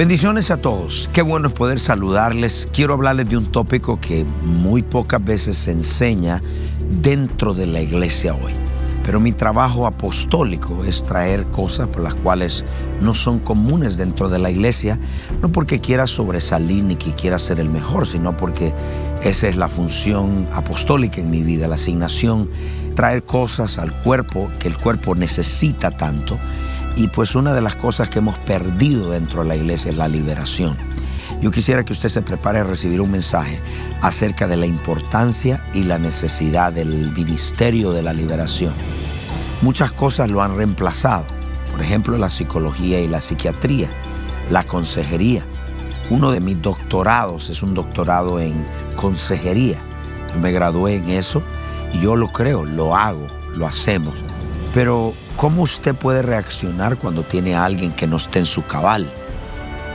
Bendiciones a todos. Qué bueno es poder saludarles. Quiero hablarles de un tópico que muy pocas veces se enseña dentro de la iglesia hoy. Pero mi trabajo apostólico es traer cosas por las cuales no son comunes dentro de la iglesia, no porque quiera sobresalir ni que quiera ser el mejor, sino porque esa es la función apostólica en mi vida, la asignación, traer cosas al cuerpo que el cuerpo necesita tanto y pues una de las cosas que hemos perdido dentro de la iglesia es la liberación. Yo quisiera que usted se prepare a recibir un mensaje acerca de la importancia y la necesidad del ministerio de la liberación. Muchas cosas lo han reemplazado, por ejemplo la psicología y la psiquiatría, la consejería. Uno de mis doctorados es un doctorado en consejería. Yo me gradué en eso y yo lo creo, lo hago, lo hacemos. Pero ¿Cómo usted puede reaccionar cuando tiene a alguien que no esté en su cabal?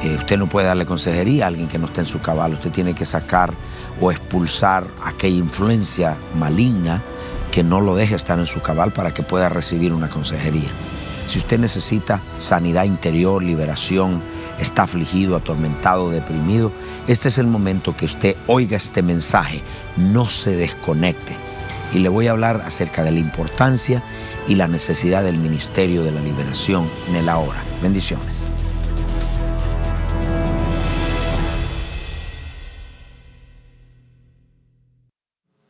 Eh, usted no puede darle consejería a alguien que no esté en su cabal. Usted tiene que sacar o expulsar aquella influencia maligna que no lo deje estar en su cabal para que pueda recibir una consejería. Si usted necesita sanidad interior, liberación, está afligido, atormentado, deprimido, este es el momento que usted oiga este mensaje, no se desconecte. Y le voy a hablar acerca de la importancia y la necesidad del ministerio de la liberación en el ahora. Bendiciones.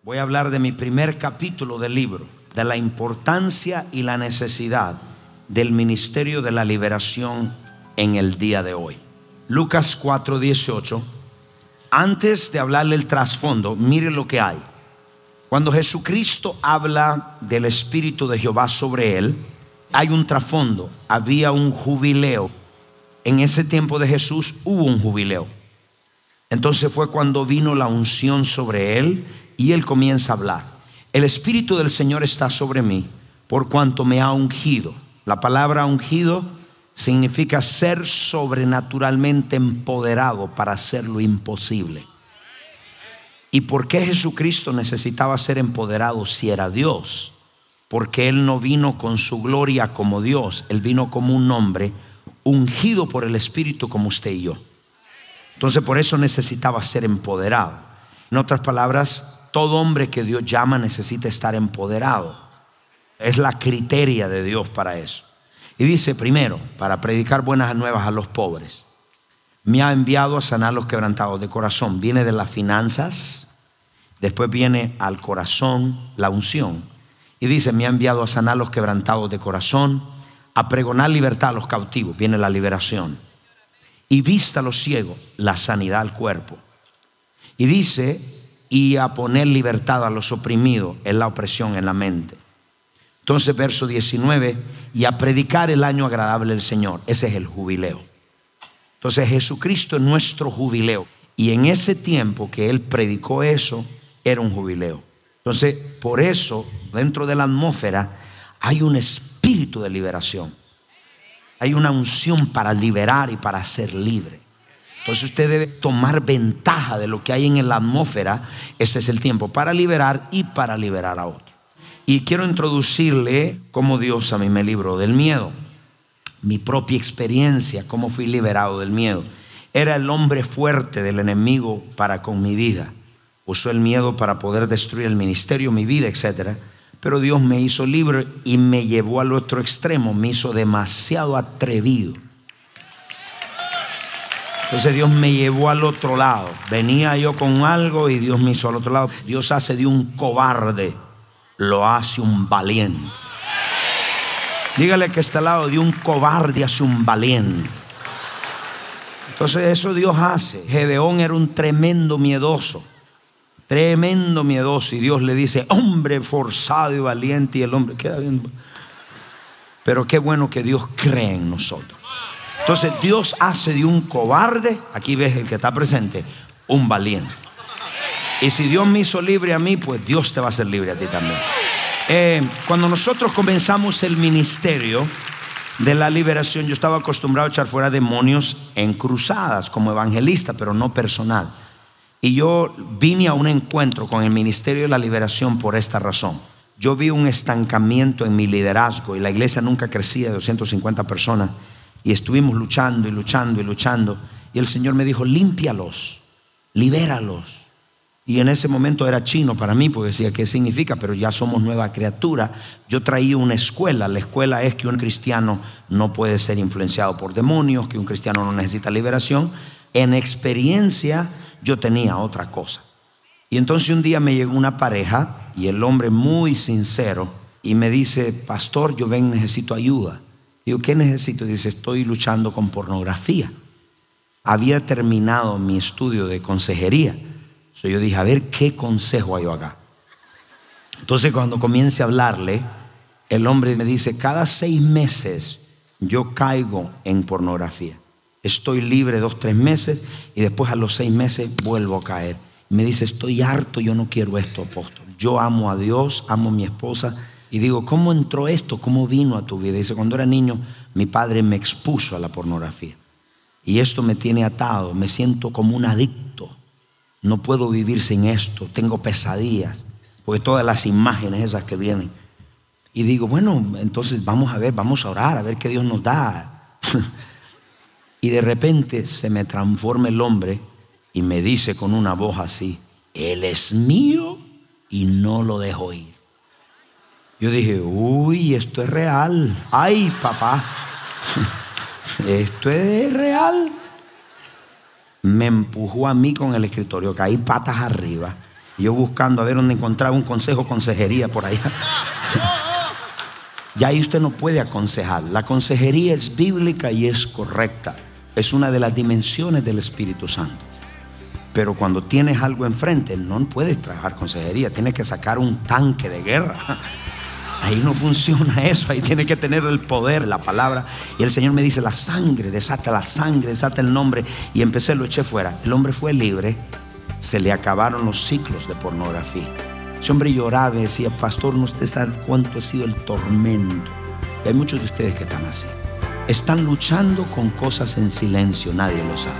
Voy a hablar de mi primer capítulo del libro, de la importancia y la necesidad del ministerio de la liberación en el día de hoy. Lucas 4:18. Antes de hablarle el trasfondo, mire lo que hay. Cuando Jesucristo habla del Espíritu de Jehová sobre él, hay un trasfondo, había un jubileo. En ese tiempo de Jesús hubo un jubileo. Entonces fue cuando vino la unción sobre él y él comienza a hablar. El Espíritu del Señor está sobre mí por cuanto me ha ungido. La palabra ungido significa ser sobrenaturalmente empoderado para hacer lo imposible. ¿Y por qué Jesucristo necesitaba ser empoderado si era Dios? Porque Él no vino con su gloria como Dios, Él vino como un hombre ungido por el Espíritu como usted y yo. Entonces por eso necesitaba ser empoderado. En otras palabras, todo hombre que Dios llama necesita estar empoderado. Es la criteria de Dios para eso. Y dice, primero, para predicar buenas nuevas a los pobres me ha enviado a sanar los quebrantados de corazón. Viene de las finanzas, después viene al corazón la unción. Y dice, me ha enviado a sanar los quebrantados de corazón, a pregonar libertad a los cautivos, viene la liberación. Y vista a los ciegos, la sanidad al cuerpo. Y dice, y a poner libertad a los oprimidos, en la opresión en la mente. Entonces, verso 19, y a predicar el año agradable del Señor. Ese es el jubileo. Entonces Jesucristo es nuestro jubileo. Y en ese tiempo que Él predicó eso, era un jubileo. Entonces, por eso, dentro de la atmósfera, hay un espíritu de liberación. Hay una unción para liberar y para ser libre. Entonces usted debe tomar ventaja de lo que hay en la atmósfera. Ese es el tiempo para liberar y para liberar a otro. Y quiero introducirle cómo Dios a mí me libró del miedo mi propia experiencia, cómo fui liberado del miedo. Era el hombre fuerte del enemigo para con mi vida. Usó el miedo para poder destruir el ministerio, mi vida, etc. Pero Dios me hizo libre y me llevó al otro extremo, me hizo demasiado atrevido. Entonces Dios me llevó al otro lado. Venía yo con algo y Dios me hizo al otro lado. Dios hace de un cobarde, lo hace un valiente. Dígale que está al lado de un cobarde hace un valiente. Entonces eso Dios hace. Gedeón era un tremendo miedoso. Tremendo miedoso. Y Dios le dice, hombre forzado y valiente. Y el hombre queda bien. Pero qué bueno que Dios cree en nosotros. Entonces Dios hace de un cobarde, aquí ves el que está presente, un valiente. Y si Dios me hizo libre a mí, pues Dios te va a hacer libre a ti también. Eh, cuando nosotros comenzamos el ministerio de la liberación, yo estaba acostumbrado a echar fuera demonios en cruzadas como evangelista, pero no personal. Y yo vine a un encuentro con el ministerio de la liberación por esta razón. Yo vi un estancamiento en mi liderazgo y la iglesia nunca crecía de 250 personas. Y estuvimos luchando y luchando y luchando. Y el Señor me dijo, límpialos, libéralos. Y en ese momento era chino para mí, porque decía, ¿qué significa? Pero ya somos nueva criatura. Yo traía una escuela. La escuela es que un cristiano no puede ser influenciado por demonios, que un cristiano no necesita liberación. En experiencia yo tenía otra cosa. Y entonces un día me llegó una pareja y el hombre muy sincero y me dice, pastor, yo ven, necesito ayuda. Digo, ¿qué necesito? Dice, estoy luchando con pornografía. Había terminado mi estudio de consejería yo dije, a ver qué consejo hay acá. Entonces cuando comience a hablarle, el hombre me dice, cada seis meses yo caigo en pornografía. Estoy libre dos, tres meses y después a los seis meses vuelvo a caer. Me dice, estoy harto, yo no quiero esto, apóstol. Yo amo a Dios, amo a mi esposa. Y digo, ¿cómo entró esto? ¿Cómo vino a tu vida? Dice, cuando era niño, mi padre me expuso a la pornografía. Y esto me tiene atado, me siento como un adicto no puedo vivir sin esto, tengo pesadillas, porque todas las imágenes esas que vienen. Y digo, bueno, entonces vamos a ver, vamos a orar, a ver qué Dios nos da. y de repente se me transforma el hombre y me dice con una voz así, Él es mío y no lo dejo ir. Yo dije, uy, esto es real. Ay, papá, esto es real me empujó a mí con el escritorio, caí patas arriba. Yo buscando a ver dónde encontraba un consejo, consejería por allá. ya ahí usted no puede aconsejar. La consejería es bíblica y es correcta. Es una de las dimensiones del Espíritu Santo. Pero cuando tienes algo enfrente, no puedes trabajar consejería. Tienes que sacar un tanque de guerra. Ahí no funciona eso, ahí tiene que tener el poder, la palabra. Y el Señor me dice, la sangre, desata la sangre, desata el nombre. Y empecé, lo eché fuera. El hombre fue libre, se le acabaron los ciclos de pornografía. Ese hombre lloraba y decía, pastor, no usted sabe cuánto ha sido el tormento. hay muchos de ustedes que están así. Están luchando con cosas en silencio, nadie lo sabe.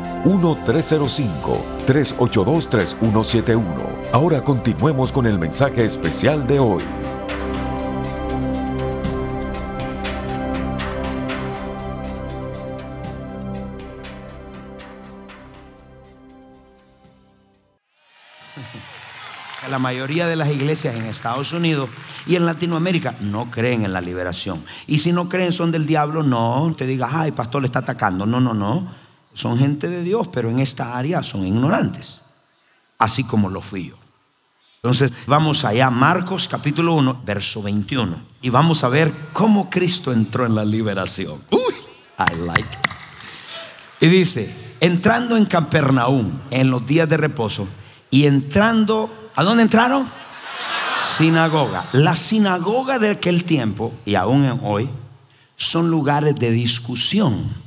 1-305-382-3171. Ahora continuemos con el mensaje especial de hoy. La mayoría de las iglesias en Estados Unidos y en Latinoamérica no creen en la liberación. Y si no creen son del diablo, no te digas, ay, pastor le está atacando. No, no, no son gente de Dios, pero en esta área son ignorantes, así como lo fui yo. Entonces vamos allá, Marcos capítulo 1, verso 21, y vamos a ver cómo Cristo entró en la liberación. Uy, I like it. Y dice, entrando en Capernaum en los días de reposo y entrando, ¿a dónde entraron? Sinagoga. La sinagoga de aquel tiempo y aún hoy son lugares de discusión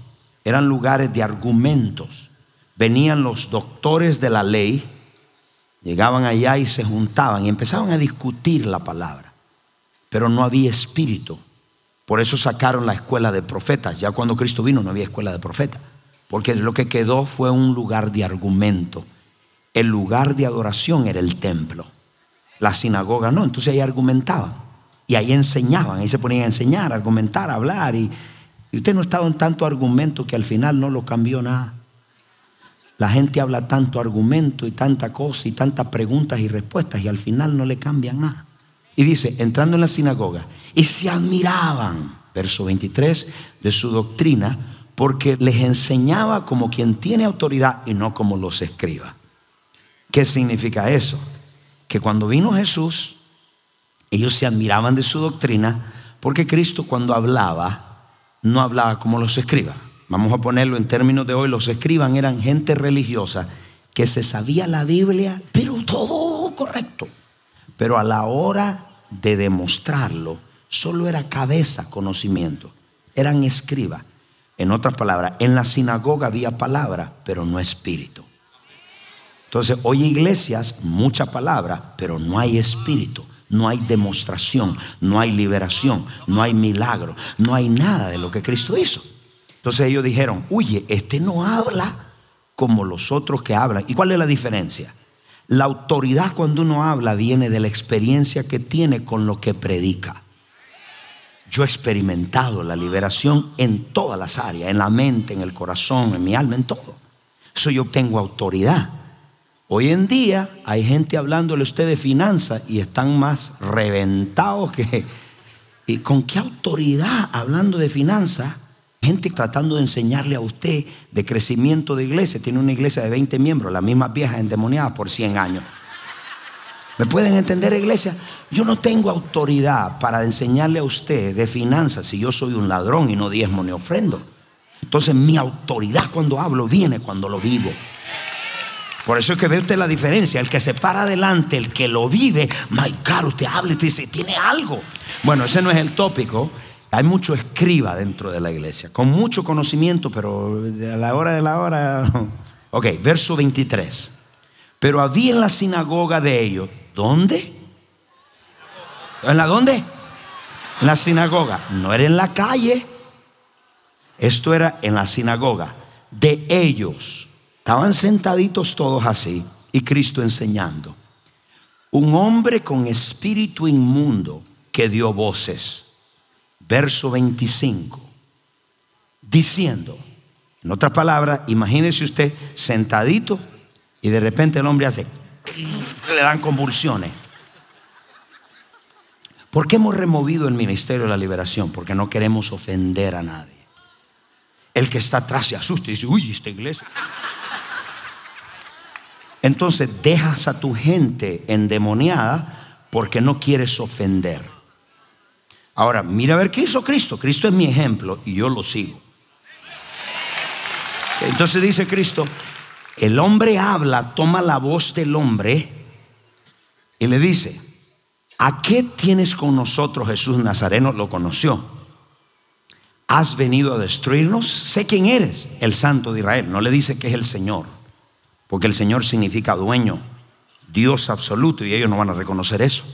eran lugares de argumentos. Venían los doctores de la ley, llegaban allá y se juntaban y empezaban a discutir la palabra, pero no había espíritu. Por eso sacaron la escuela de profetas. Ya cuando Cristo vino no había escuela de profetas, porque lo que quedó fue un lugar de argumento. El lugar de adoración era el templo. La sinagoga no, entonces ahí argumentaban. Y ahí enseñaban, ahí se ponían a enseñar, a argumentar, a hablar. Y y usted no estaba en tanto argumento que al final no lo cambió nada. La gente habla tanto argumento y tanta cosa y tantas preguntas y respuestas y al final no le cambia nada. Y dice, entrando en la sinagoga, y se admiraban verso 23, de su doctrina, porque les enseñaba como quien tiene autoridad y no como los escriba. ¿Qué significa eso? Que cuando vino Jesús, ellos se admiraban de su doctrina, porque Cristo cuando hablaba, no hablaba como los escribas. Vamos a ponerlo en términos de hoy, los escriban eran gente religiosa que se sabía la Biblia, pero todo correcto. Pero a la hora de demostrarlo, solo era cabeza conocimiento. Eran escribas. En otras palabras, en la sinagoga había palabra, pero no espíritu. Entonces, hoy iglesias, mucha palabra, pero no hay espíritu, no hay demostración, no hay liberación, no hay milagro, no hay nada de lo que Cristo hizo. Entonces ellos dijeron, oye, este no habla como los otros que hablan. ¿Y cuál es la diferencia? La autoridad cuando uno habla viene de la experiencia que tiene con lo que predica. Yo he experimentado la liberación en todas las áreas, en la mente, en el corazón, en mi alma, en todo. Eso yo tengo autoridad. Hoy en día hay gente hablándole a usted de finanzas y están más reventados que... ¿Y con qué autoridad hablando de finanzas? Gente tratando de enseñarle a usted de crecimiento de iglesia. Tiene una iglesia de 20 miembros, las mismas viejas endemoniadas por 100 años. ¿Me pueden entender, iglesia? Yo no tengo autoridad para enseñarle a usted de finanzas si yo soy un ladrón y no diezmo ni ofrendo. Entonces mi autoridad cuando hablo viene cuando lo vivo. Por eso es que ve usted la diferencia. El que se para adelante, el que lo vive, my caro, usted habla y te dice, tiene algo. Bueno, ese no es el tópico. Hay mucho escriba dentro de la iglesia, con mucho conocimiento, pero a la hora de la hora. Ok, verso 23. Pero había en la sinagoga de ellos, ¿dónde? ¿En la dónde? En la sinagoga. No era en la calle. Esto era en la sinagoga de ellos. Estaban sentaditos todos así y Cristo enseñando. Un hombre con espíritu inmundo que dio voces verso 25, diciendo, en otras palabras, imagínese usted sentadito y de repente el hombre hace, le dan convulsiones. ¿Por qué hemos removido el ministerio de la liberación? Porque no queremos ofender a nadie. El que está atrás se asusta y dice, uy, esta iglesia. Entonces dejas a tu gente endemoniada porque no quieres ofender. Ahora, mira a ver qué hizo Cristo. Cristo es mi ejemplo y yo lo sigo. Entonces dice Cristo, el hombre habla, toma la voz del hombre y le dice, ¿a qué tienes con nosotros Jesús Nazareno? Lo conoció. ¿Has venido a destruirnos? Sé quién eres, el santo de Israel. No le dice que es el Señor, porque el Señor significa dueño, Dios absoluto, y ellos no van a reconocer eso.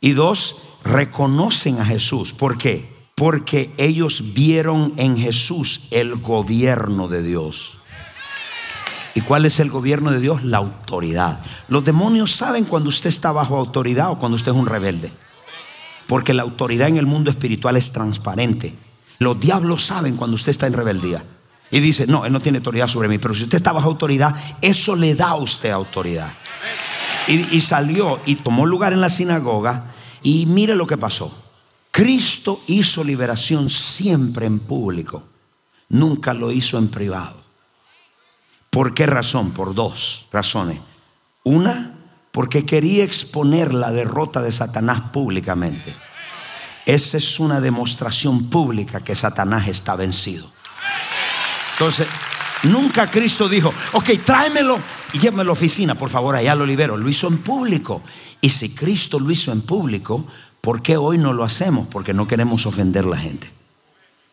Y dos, reconocen a Jesús. ¿Por qué? Porque ellos vieron en Jesús el gobierno de Dios. ¿Y cuál es el gobierno de Dios? La autoridad. Los demonios saben cuando usted está bajo autoridad o cuando usted es un rebelde. Porque la autoridad en el mundo espiritual es transparente. Los diablos saben cuando usted está en rebeldía. Y dice, no, él no tiene autoridad sobre mí. Pero si usted está bajo autoridad, eso le da a usted autoridad. Y, y salió y tomó lugar en la sinagoga y mire lo que pasó. Cristo hizo liberación siempre en público, nunca lo hizo en privado. ¿Por qué razón? Por dos razones. Una, porque quería exponer la derrota de Satanás públicamente. Esa es una demostración pública que Satanás está vencido. Entonces, nunca Cristo dijo, ok, tráemelo y llévame a la oficina, por favor, allá lo libero. Lo hizo en público. Y si Cristo lo hizo en público, ¿por qué hoy no lo hacemos? Porque no queremos ofender a la gente.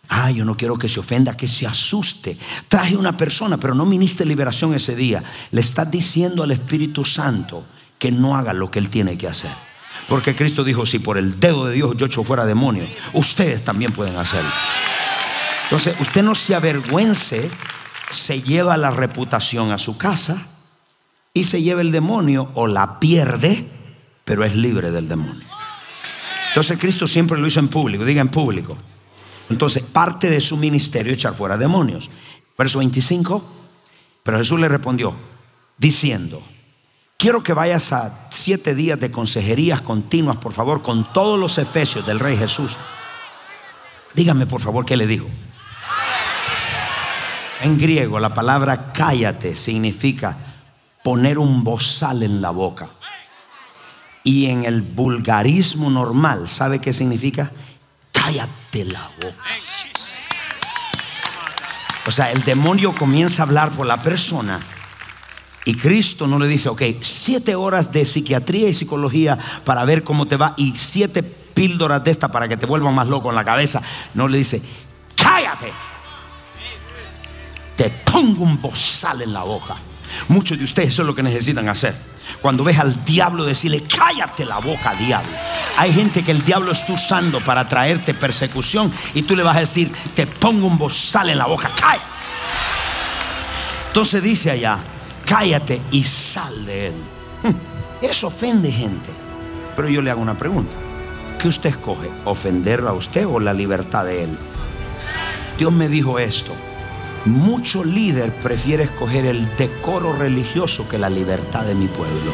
Ah, yo no quiero que se ofenda, que se asuste. Traje una persona, pero no ministre liberación ese día. Le estás diciendo al Espíritu Santo que no haga lo que él tiene que hacer. Porque Cristo dijo, si por el dedo de Dios yo echo fuera demonios, ustedes también pueden hacerlo. Entonces, usted no se avergüence, se lleva la reputación a su casa y se lleva el demonio o la pierde pero es libre del demonio. Entonces Cristo siempre lo hizo en público, diga en público. Entonces parte de su ministerio echar fuera demonios. Verso 25, pero Jesús le respondió diciendo, quiero que vayas a siete días de consejerías continuas, por favor, con todos los efesios del Rey Jesús. Dígame por favor qué le dijo. En griego la palabra cállate significa poner un bozal en la boca. Y en el vulgarismo normal, ¿sabe qué significa? Cállate la boca. O sea, el demonio comienza a hablar por la persona y Cristo no le dice, ok, siete horas de psiquiatría y psicología para ver cómo te va y siete píldoras de esta para que te vuelvan más loco en la cabeza. No le dice, cállate. Te pongo un bozal en la boca. Muchos de ustedes eso es lo que necesitan hacer. Cuando ves al diablo decirle, cállate la boca, diablo. Hay gente que el diablo está usando para traerte persecución y tú le vas a decir, te pongo un bozal en la boca, cállate. Entonces dice allá, cállate y sal de él. Hmm, eso ofende gente. Pero yo le hago una pregunta. ¿Qué usted escoge? ¿Ofenderlo a usted o la libertad de él? Dios me dijo esto. Mucho líder prefiere escoger el decoro religioso que la libertad de mi pueblo.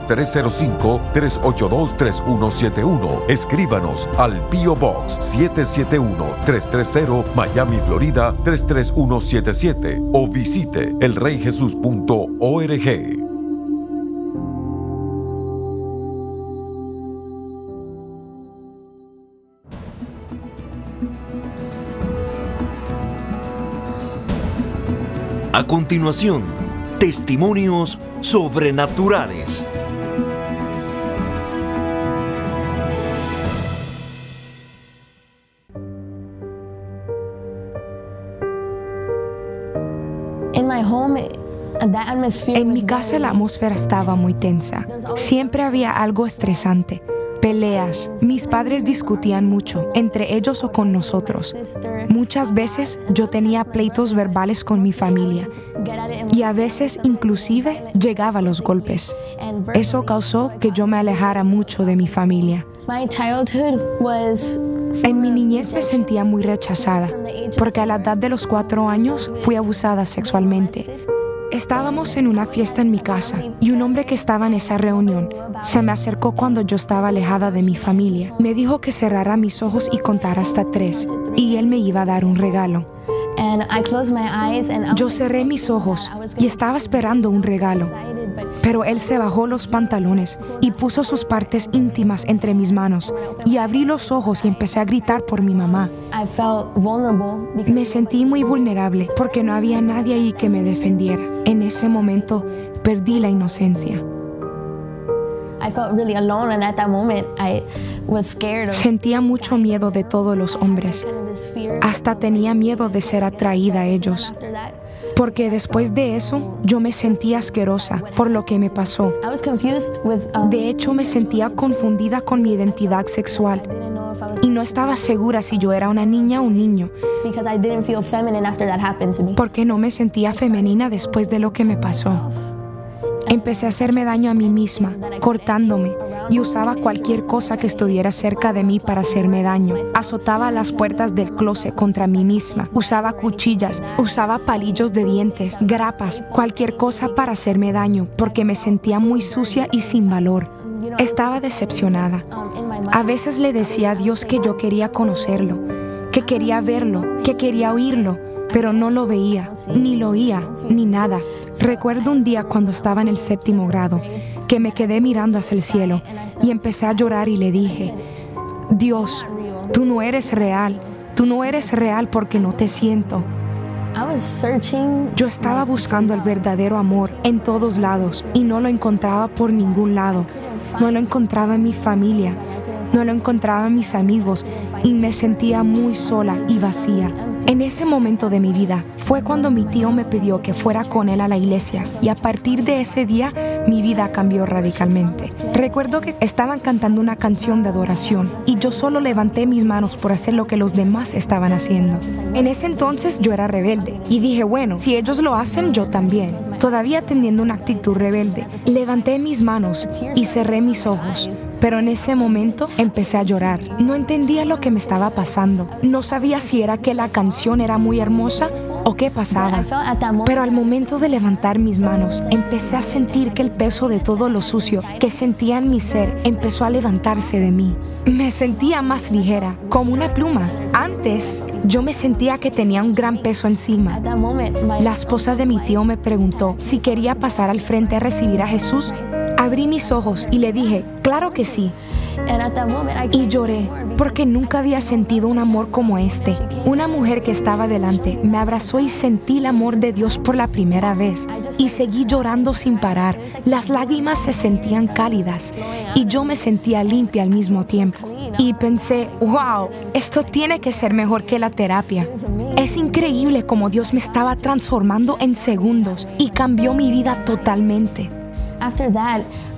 1-305-382-3171. Escríbanos al Pio Box 771-330 Miami, Florida 33177 o visite elreyjesus.org. A continuación, testimonios sobrenaturales. En mi casa la atmósfera estaba muy tensa. Siempre había algo estresante. Peleas. Mis padres discutían mucho, entre ellos o con nosotros. Muchas veces yo tenía pleitos verbales con mi familia y a veces inclusive llegaba a los golpes. Eso causó que yo me alejara mucho de mi familia. En mi niñez me sentía muy rechazada porque a la edad de los cuatro años fui abusada sexualmente. Estábamos en una fiesta en mi casa y un hombre que estaba en esa reunión se me acercó cuando yo estaba alejada de mi familia. Me dijo que cerrara mis ojos y contara hasta tres y él me iba a dar un regalo. Yo cerré mis ojos y estaba esperando un regalo, pero él se bajó los pantalones y puso sus partes íntimas entre mis manos y abrí los ojos y empecé a gritar por mi mamá. Me sentí muy vulnerable porque no había nadie ahí que me defendiera. En ese momento perdí la inocencia. Sentía mucho miedo de todos los hombres. Hasta tenía miedo de ser atraída a ellos. Porque después de eso yo me sentía asquerosa por lo que me pasó. Um, de hecho me sentía confundida con mi identidad sexual y no estaba segura si yo era una niña o un niño. Porque no me sentía femenina después de lo que me pasó. Empecé a hacerme daño a mí misma, cortándome, y usaba cualquier cosa que estuviera cerca de mí para hacerme daño. Azotaba las puertas del closet contra mí misma, usaba cuchillas, usaba palillos de dientes, grapas, cualquier cosa para hacerme daño, porque me sentía muy sucia y sin valor. Estaba decepcionada. A veces le decía a Dios que yo quería conocerlo, que quería verlo, que quería oírlo, pero no lo veía, ni lo oía, ni nada. Recuerdo un día cuando estaba en el séptimo grado que me quedé mirando hacia el cielo y empecé a llorar y le dije, Dios, tú no eres real, tú no eres real porque no te siento. Yo estaba buscando el verdadero amor en todos lados y no lo encontraba por ningún lado. No lo encontraba en mi familia, no lo encontraba en mis amigos y me sentía muy sola y vacía. En ese momento de mi vida fue cuando mi tío me pidió que fuera con él a la iglesia y a partir de ese día mi vida cambió radicalmente. Recuerdo que estaban cantando una canción de adoración y yo solo levanté mis manos por hacer lo que los demás estaban haciendo. En ese entonces yo era rebelde y dije, bueno, si ellos lo hacen, yo también. Todavía teniendo una actitud rebelde, levanté mis manos y cerré mis ojos. Pero en ese momento empecé a llorar. No entendía lo que me estaba pasando. No sabía si era que la canción era muy hermosa o qué pasaba. Pero al momento de levantar mis manos, empecé a sentir que el peso de todo lo sucio que sentía en mi ser empezó a levantarse de mí. Me sentía más ligera, como una pluma. Antes yo me sentía que tenía un gran peso encima. La esposa de mi tío me preguntó si quería pasar al frente a recibir a Jesús. Abrí mis ojos y le dije, claro que sí. Y lloré porque nunca había sentido un amor como este. Una mujer que estaba delante me abrazó y sentí el amor de Dios por la primera vez. Y seguí llorando sin parar. Las lágrimas se sentían cálidas y yo me sentía limpia al mismo tiempo. Y pensé, wow, esto tiene que ser mejor que la terapia. Es increíble cómo Dios me estaba transformando en segundos y cambió mi vida totalmente.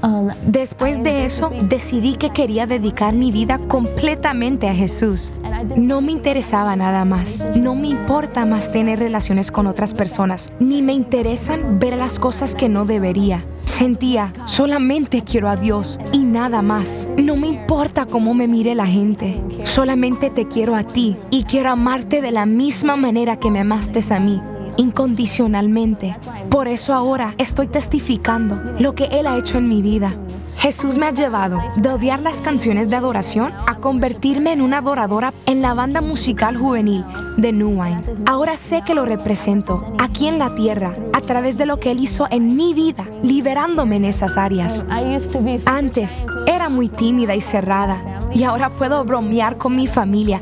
Um, Después de eso, decidí que quería dedicar mi vida completamente a Jesús. No me interesaba nada más. No me importa más tener relaciones con otras personas, ni me interesan ver las cosas que no debería. Sentía, solamente quiero a Dios y nada más. No me importa cómo me mire la gente. Solamente te quiero a ti y quiero amarte de la misma manera que me amaste a mí incondicionalmente. Por eso ahora estoy testificando lo que Él ha hecho en mi vida. Jesús me ha llevado de odiar las canciones de adoración a convertirme en una adoradora en la banda musical juvenil de New Wine. Ahora sé que lo represento aquí en la tierra a través de lo que Él hizo en mi vida, liberándome en esas áreas. Antes era muy tímida y cerrada y ahora puedo bromear con mi familia,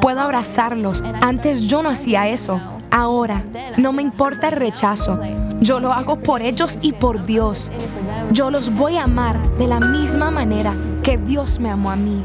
puedo abrazarlos. Antes yo no hacía eso. Ahora, no me importa el rechazo. Yo lo hago por ellos y por Dios. Yo los voy a amar de la misma manera que Dios me amó a mí.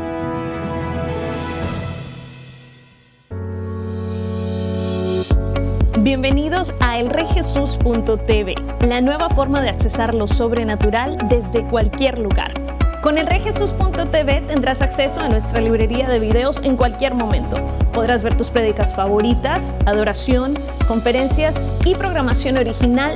Bienvenidos a elrejesus.tv, la nueva forma de accesar lo sobrenatural desde cualquier lugar. Con elrejesus.tv tendrás acceso a nuestra librería de videos en cualquier momento. Podrás ver tus prédicas favoritas, adoración, conferencias y programación original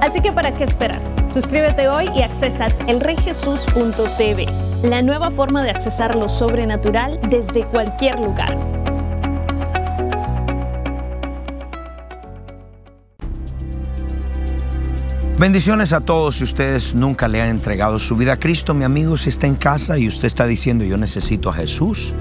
Así que ¿para qué esperar? Suscríbete hoy y accesa elreyjesus.tv, la nueva forma de accesar lo sobrenatural desde cualquier lugar. Bendiciones a todos si ustedes nunca le han entregado su vida a Cristo, mi amigo, si está en casa y usted está diciendo yo necesito a Jesús,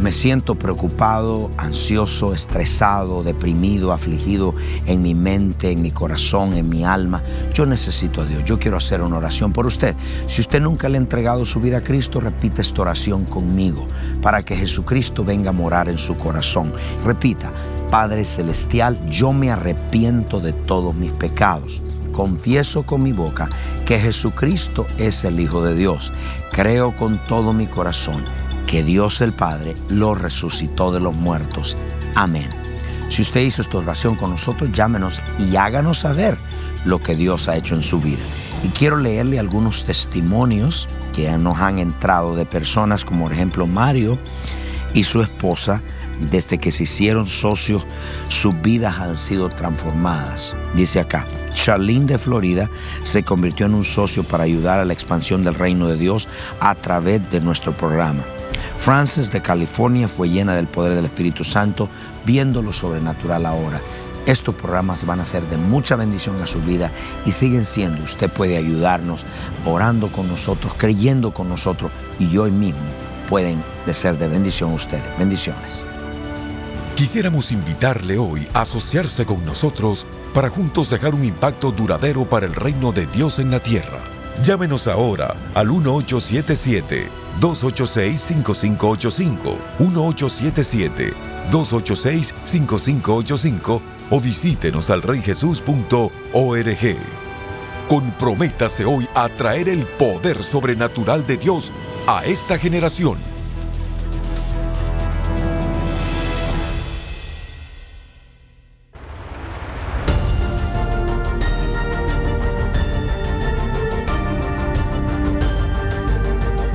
me siento preocupado, ansioso, estresado, deprimido, afligido en mi mente, en mi corazón, en mi alma. Yo necesito a Dios. Yo quiero hacer una oración por usted. Si usted nunca le ha entregado su vida a Cristo, repita esta oración conmigo para que Jesucristo venga a morar en su corazón. Repita, Padre Celestial, yo me arrepiento de todos mis pecados confieso con mi boca que Jesucristo es el Hijo de Dios. Creo con todo mi corazón que Dios el Padre lo resucitó de los muertos. Amén. Si usted hizo esta oración con nosotros, llámenos y háganos saber lo que Dios ha hecho en su vida. Y quiero leerle algunos testimonios que nos han entrado de personas como por ejemplo Mario y su esposa. Desde que se hicieron socios, sus vidas han sido transformadas. Dice acá, Charlene de Florida se convirtió en un socio para ayudar a la expansión del reino de Dios a través de nuestro programa. Frances de California fue llena del poder del Espíritu Santo, viendo lo sobrenatural ahora. Estos programas van a ser de mucha bendición a su vida y siguen siendo. Usted puede ayudarnos orando con nosotros, creyendo con nosotros y hoy mismo pueden ser de bendición a ustedes. Bendiciones. Quisiéramos invitarle hoy a asociarse con nosotros para juntos dejar un impacto duradero para el reino de Dios en la tierra. Llámenos ahora al 1877 286-5585, 1877-286-5585 o visítenos al. Comprométase hoy a traer el poder sobrenatural de Dios a esta generación